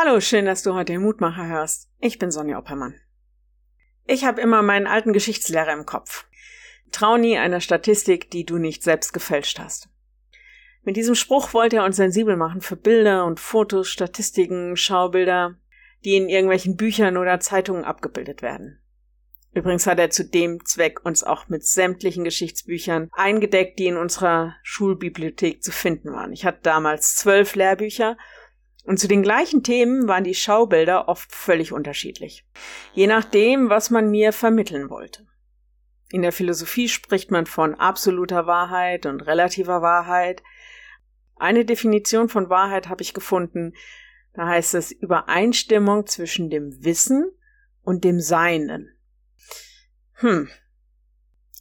Hallo, schön, dass du heute den Mutmacher hörst. Ich bin Sonja Oppermann. Ich habe immer meinen alten Geschichtslehrer im Kopf. Trau nie einer Statistik, die du nicht selbst gefälscht hast. Mit diesem Spruch wollte er uns sensibel machen für Bilder und Fotos, Statistiken, Schaubilder, die in irgendwelchen Büchern oder Zeitungen abgebildet werden. Übrigens hat er zu dem Zweck uns auch mit sämtlichen Geschichtsbüchern eingedeckt, die in unserer Schulbibliothek zu finden waren. Ich hatte damals zwölf Lehrbücher und zu den gleichen Themen waren die Schaubilder oft völlig unterschiedlich. Je nachdem, was man mir vermitteln wollte. In der Philosophie spricht man von absoluter Wahrheit und relativer Wahrheit. Eine Definition von Wahrheit habe ich gefunden. Da heißt es Übereinstimmung zwischen dem Wissen und dem Seinen. Hm.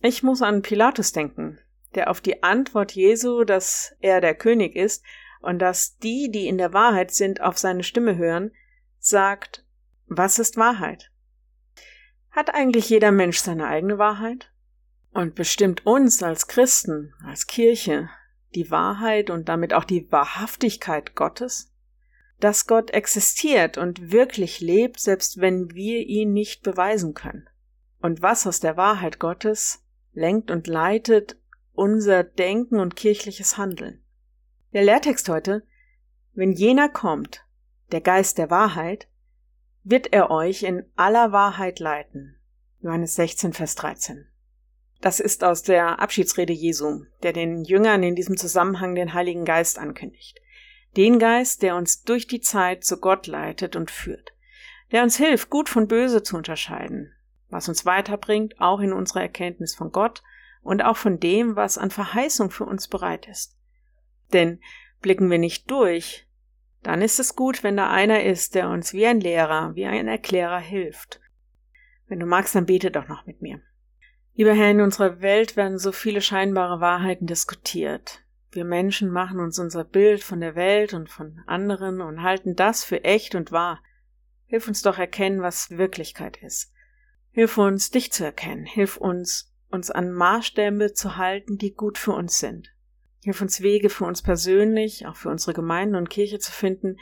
Ich muss an Pilatus denken, der auf die Antwort Jesu, dass er der König ist und dass die, die in der Wahrheit sind, auf seine Stimme hören, sagt, was ist Wahrheit? Hat eigentlich jeder Mensch seine eigene Wahrheit? Und bestimmt uns als Christen, als Kirche, die Wahrheit und damit auch die Wahrhaftigkeit Gottes? Dass Gott existiert und wirklich lebt, selbst wenn wir ihn nicht beweisen können und was aus der Wahrheit Gottes lenkt und leitet unser Denken und kirchliches Handeln. Der Lehrtext heute, wenn jener kommt, der Geist der Wahrheit, wird er euch in aller Wahrheit leiten. Johannes 16, Vers 13. Das ist aus der Abschiedsrede Jesu, der den Jüngern in diesem Zusammenhang den Heiligen Geist ankündigt. Den Geist, der uns durch die Zeit zu Gott leitet und führt, der uns hilft, gut von böse zu unterscheiden, was uns weiterbringt, auch in unserer Erkenntnis von Gott und auch von dem, was an Verheißung für uns bereit ist. Denn blicken wir nicht durch, dann ist es gut, wenn da einer ist, der uns wie ein Lehrer, wie ein Erklärer hilft. Wenn du magst, dann bete doch noch mit mir. Lieber Herr, in unserer Welt werden so viele scheinbare Wahrheiten diskutiert. Wir Menschen machen uns unser Bild von der Welt und von anderen und halten das für echt und wahr. Hilf uns doch erkennen, was Wirklichkeit ist. Hilf uns, dich zu erkennen. Hilf uns, uns an Maßstäbe zu halten, die gut für uns sind. Hilf uns Wege für uns persönlich, auch für unsere Gemeinden und Kirche zu finden,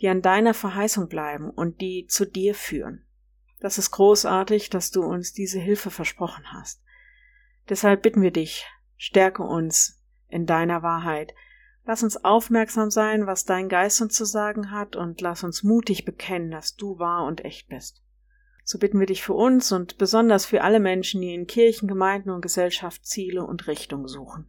die an deiner Verheißung bleiben und die zu dir führen. Das ist großartig, dass du uns diese Hilfe versprochen hast. Deshalb bitten wir dich, stärke uns in deiner Wahrheit. Lass uns aufmerksam sein, was dein Geist uns zu sagen hat, und lass uns mutig bekennen, dass du wahr und echt bist. So bitten wir dich für uns und besonders für alle Menschen, die in Kirchen, Gemeinden und Gesellschaft Ziele und Richtung suchen.